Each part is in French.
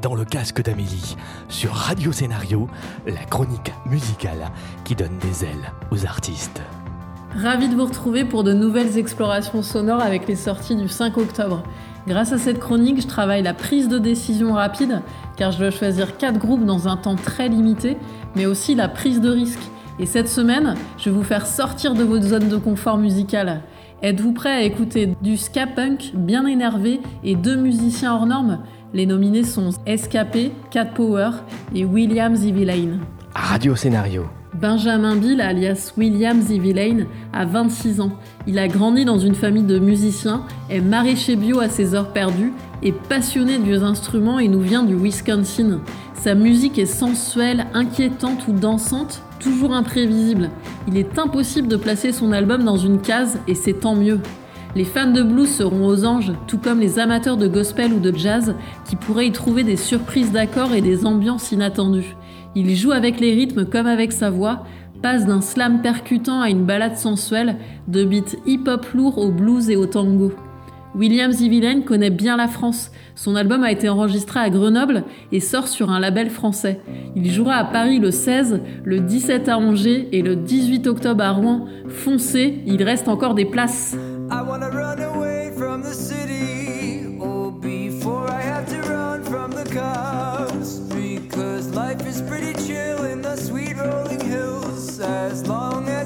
dans le casque d'Amélie, sur Radio Scénario, la chronique musicale qui donne des ailes aux artistes. Ravi de vous retrouver pour de nouvelles explorations sonores avec les sorties du 5 octobre. Grâce à cette chronique, je travaille la prise de décision rapide, car je dois choisir 4 groupes dans un temps très limité, mais aussi la prise de risque. Et cette semaine, je vais vous faire sortir de votre zone de confort musicale. Êtes-vous prêt à écouter du ska punk bien énervé et deux musiciens hors normes? Les nominés sont SKP, Cat Power et William Zivilaine. Radio Scénario. Benjamin Bill, alias William Zivilaine, a 26 ans. Il a grandi dans une famille de musiciens, est maraîcher bio à ses heures perdues, est passionné de vieux instruments et nous vient du Wisconsin. Sa musique est sensuelle, inquiétante ou dansante, toujours imprévisible. Il est impossible de placer son album dans une case et c'est tant mieux. Les fans de blues seront aux anges, tout comme les amateurs de gospel ou de jazz qui pourraient y trouver des surprises d'accords et des ambiances inattendues. Il joue avec les rythmes comme avec sa voix, passe d'un slam percutant à une balade sensuelle, de beats hip-hop lourds au blues et au tango. William Zivilaine connaît bien la France. Son album a été enregistré à Grenoble et sort sur un label français. Il jouera à Paris le 16, le 17 à Angers et le 18 octobre à Rouen. Foncez, il reste encore des places. I wanna run away from the city. Oh, before I have to run from the cops. Because life is pretty chill in the sweet rolling hills as long as.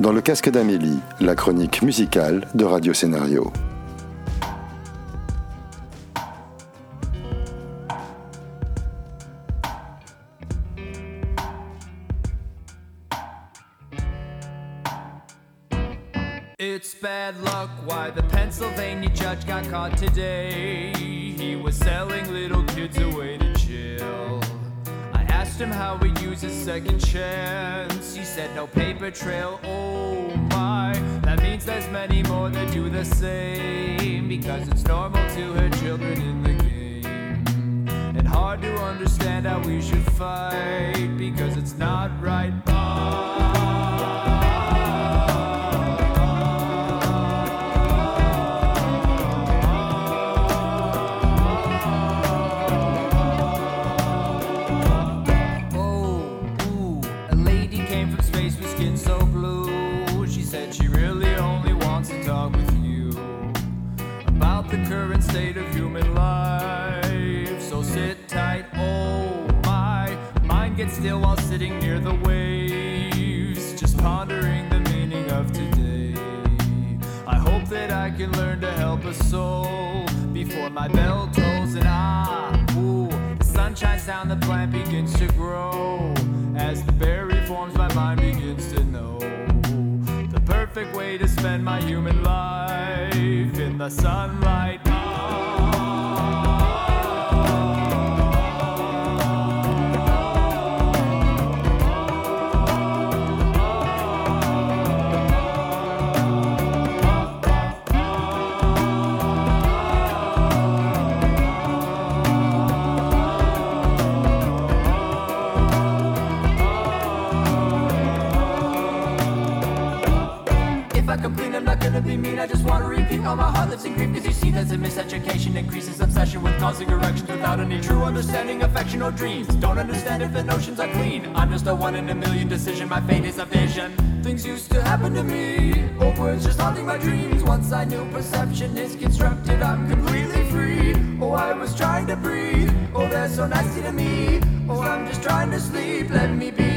Dans le casque d'Amélie, la chronique musicale de Radio Scénario. It's bad luck. Why the Pennsylvania judge got caught today? He was selling little kids away to jail. I asked him how he uses second chance. He said no paper trail. Fight because it's not right. Sitting near the waves, just pondering the meaning of today. I hope that I can learn to help a soul before my bell tolls and ah, ooh, the sun shines down, the plant begins to grow. As the berry forms, my mind begins to know the perfect way to spend my human life in the sunlight. Mean. I just wanna repeat all my heart lives in grief. Cause you see, there's a miseducation, increases obsession with causing erections without any true understanding, affection, or dreams. Don't understand if the notions are clean. I'm just a one in a million decision. My fate is a vision. Things used to happen to me. Old words just haunting my dreams. Once I knew perception is constructed, I'm completely free. Oh, I was trying to breathe. Oh, they're so nasty to me. Oh, I'm just trying to sleep. Let me be.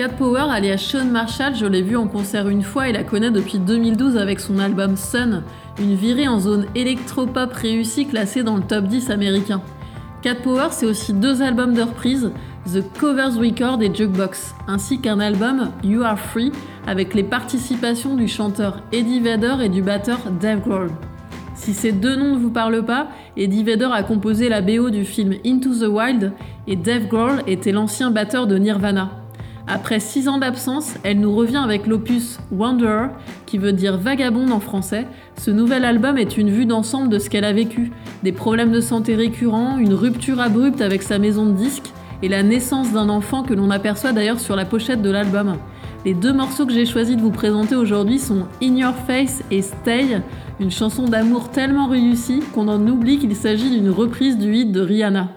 Cat Power, alias Sean Marshall, je l'ai vu en concert une fois et la connais depuis 2012 avec son album Sun, une virée en zone électropop réussie classée dans le top 10 américain. Cat Power, c'est aussi deux albums de reprise, The Covers Record et Jukebox, ainsi qu'un album You Are Free avec les participations du chanteur Eddie Vedder et du batteur Dave Grohl. Si ces deux noms ne vous parlent pas, Eddie Vedder a composé la BO du film Into the Wild et Dave Grohl était l'ancien batteur de Nirvana. Après six ans d'absence, elle nous revient avec l'opus Wanderer, qui veut dire vagabonde en français. Ce nouvel album est une vue d'ensemble de ce qu'elle a vécu. Des problèmes de santé récurrents, une rupture abrupte avec sa maison de disques et la naissance d'un enfant que l'on aperçoit d'ailleurs sur la pochette de l'album. Les deux morceaux que j'ai choisi de vous présenter aujourd'hui sont In Your Face et Stay, une chanson d'amour tellement réussie qu'on en oublie qu'il s'agit d'une reprise du hit de Rihanna.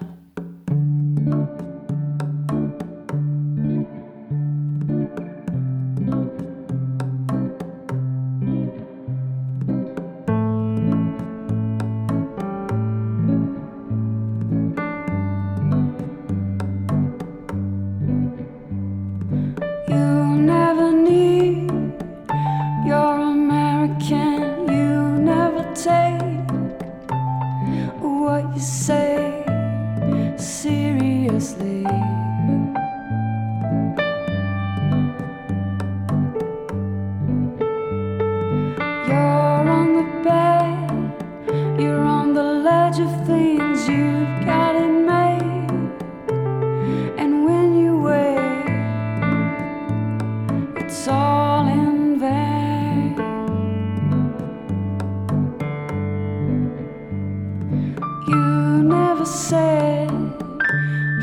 You never said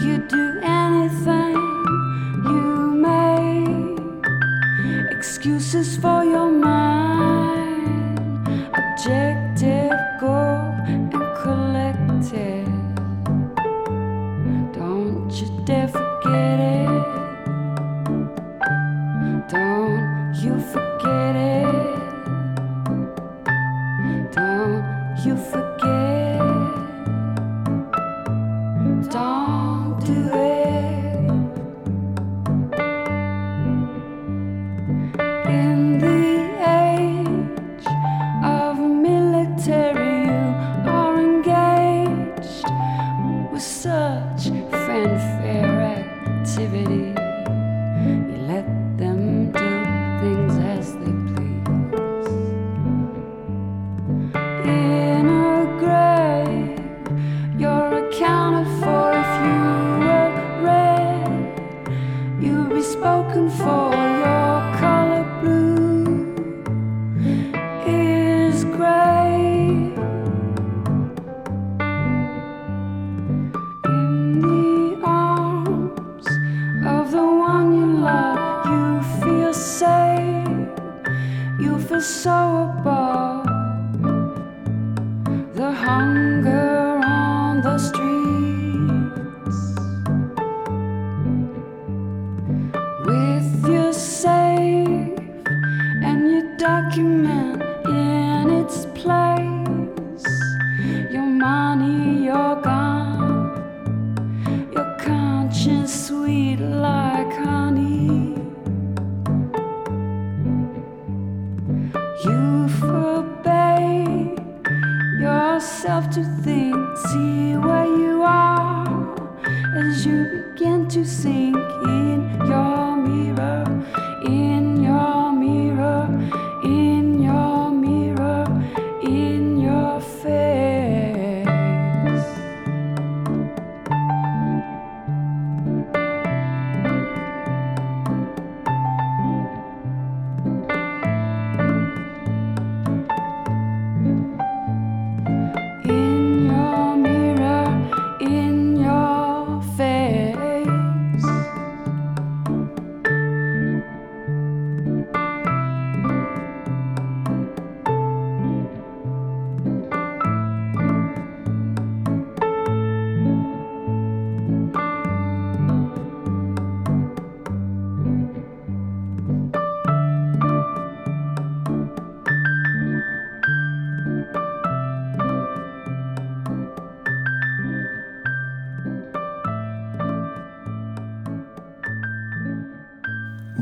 you'd do anything. You made excuses for your mind.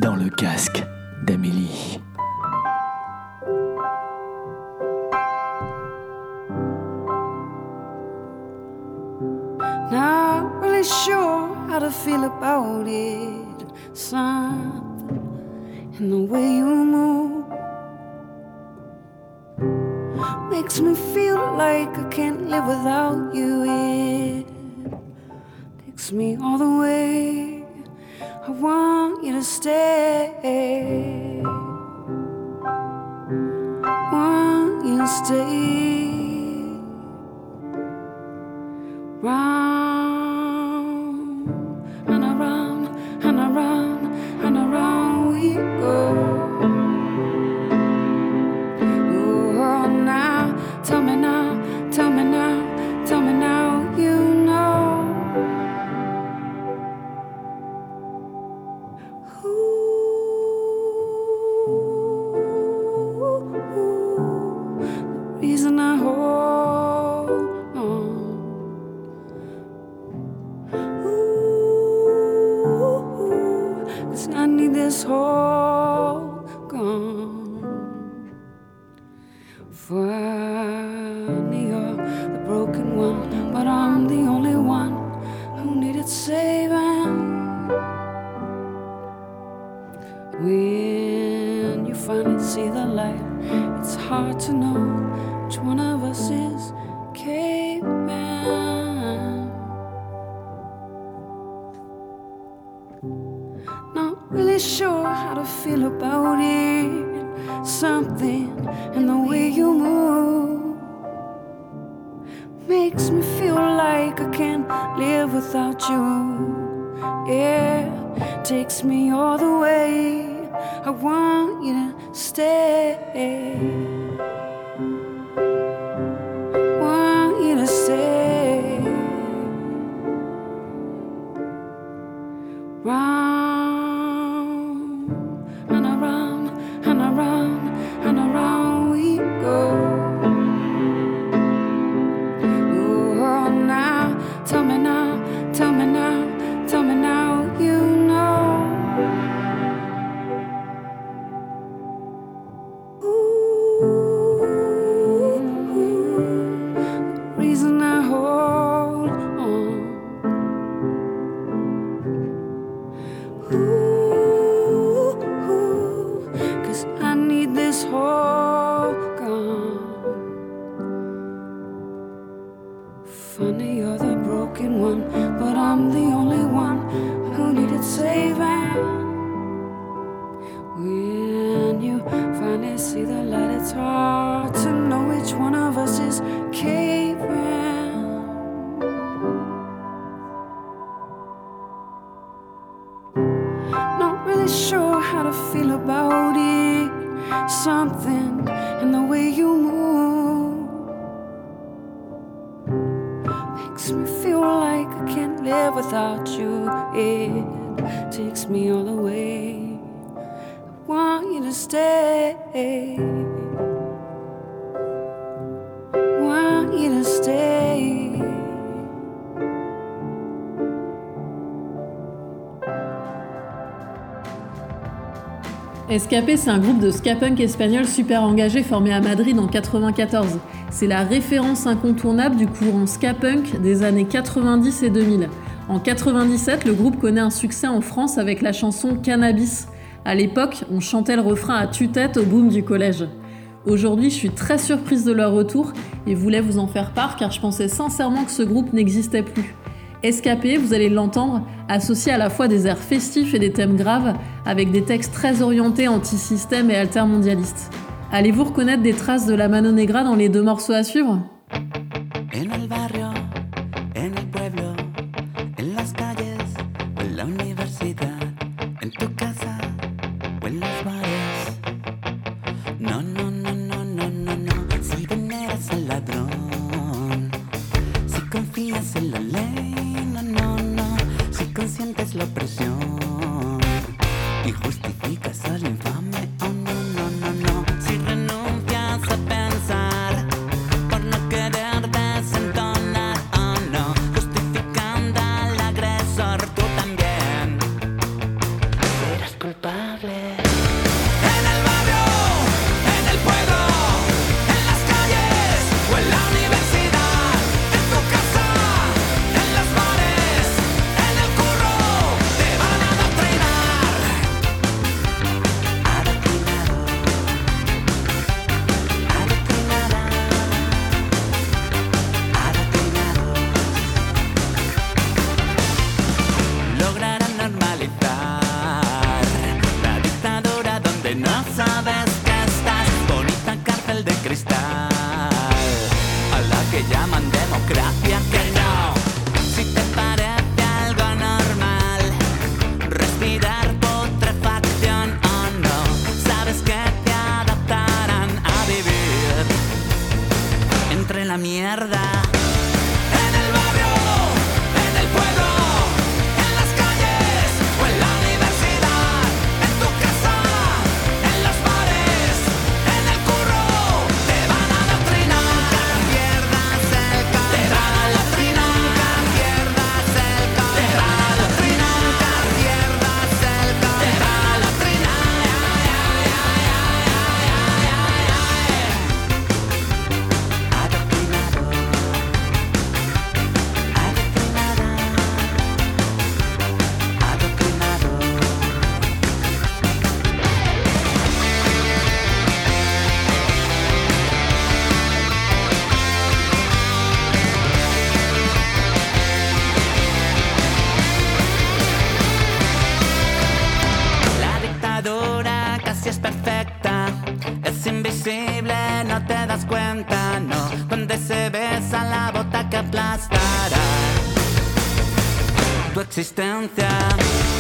Dans le casque d'Amélie. Not really sure how to feel about it. Something in the way you move makes me feel like I can't live without you. It takes me all the way. I want to stay. Want you stay. When you finally see the light, it's hard to know which one of us is caveman. Not really sure how to feel about it. Something in the way you move makes me feel like I can't live without you. Yeah, takes me all the way. I want you to stay. see the light. Escapé, c'est un groupe de ska punk espagnol super engagé formé à Madrid en 94. C'est la référence incontournable du courant ska punk des années 90 et 2000. En 97, le groupe connaît un succès en France avec la chanson Cannabis. À l'époque, on chantait le refrain à tue-tête au boom du collège. Aujourd'hui, je suis très surprise de leur retour et voulais vous en faire part car je pensais sincèrement que ce groupe n'existait plus. Escapé, vous allez l'entendre, associé à la fois des airs festifs et des thèmes graves, avec des textes très orientés anti-système et altermondialistes. Allez-vous reconnaître des traces de la Mano Negra dans les deux morceaux à suivre? aplastará tu existencia.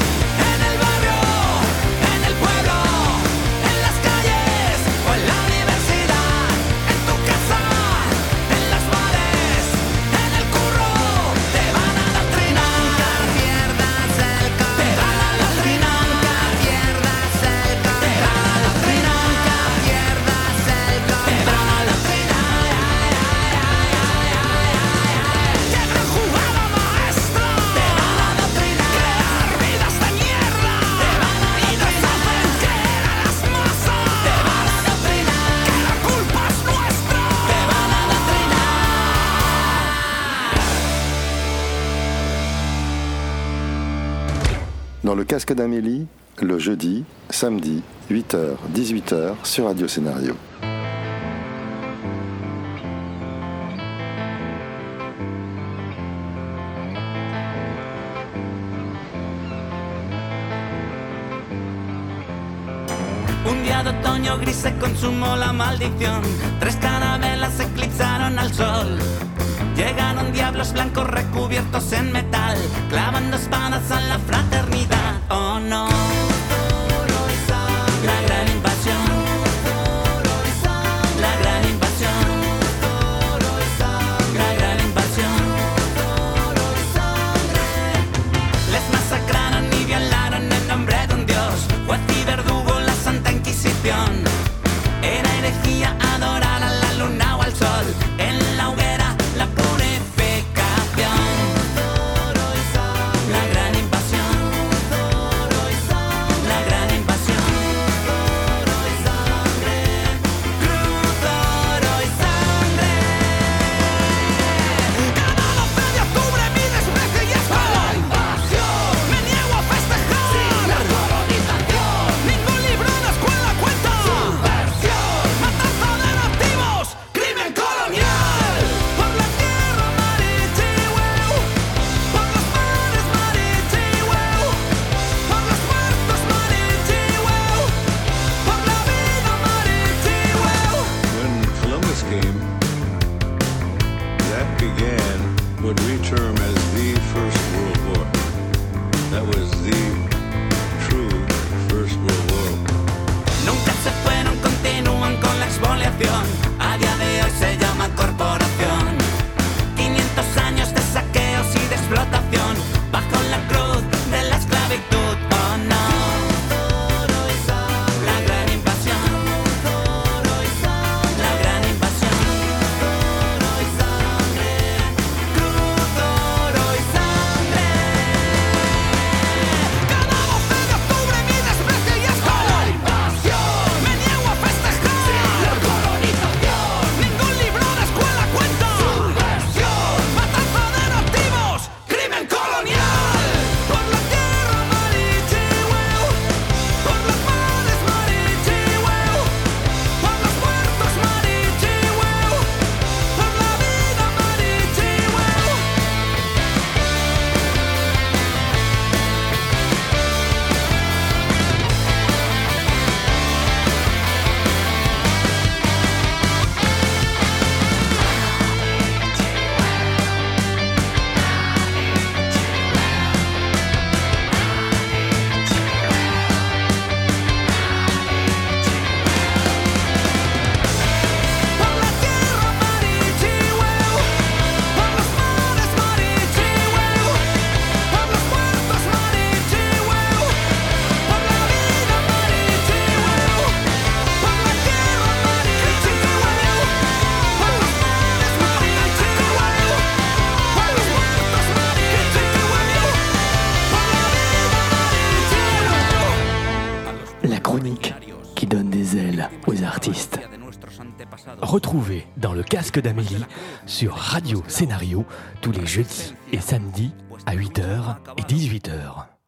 dans le casque d'Amélie, le jeudi, samedi, 8h, 18h sur Radio Scénario. gris se consumó la maldición. Tres carabelas eclipsaron al sol. Llegaron diablos blancos recubiertos en metal, clavando espadas a la fraternidad. Oh no. d'Amélie sur Radio Scénario tous les jeudis et samedis à 8h et 18h.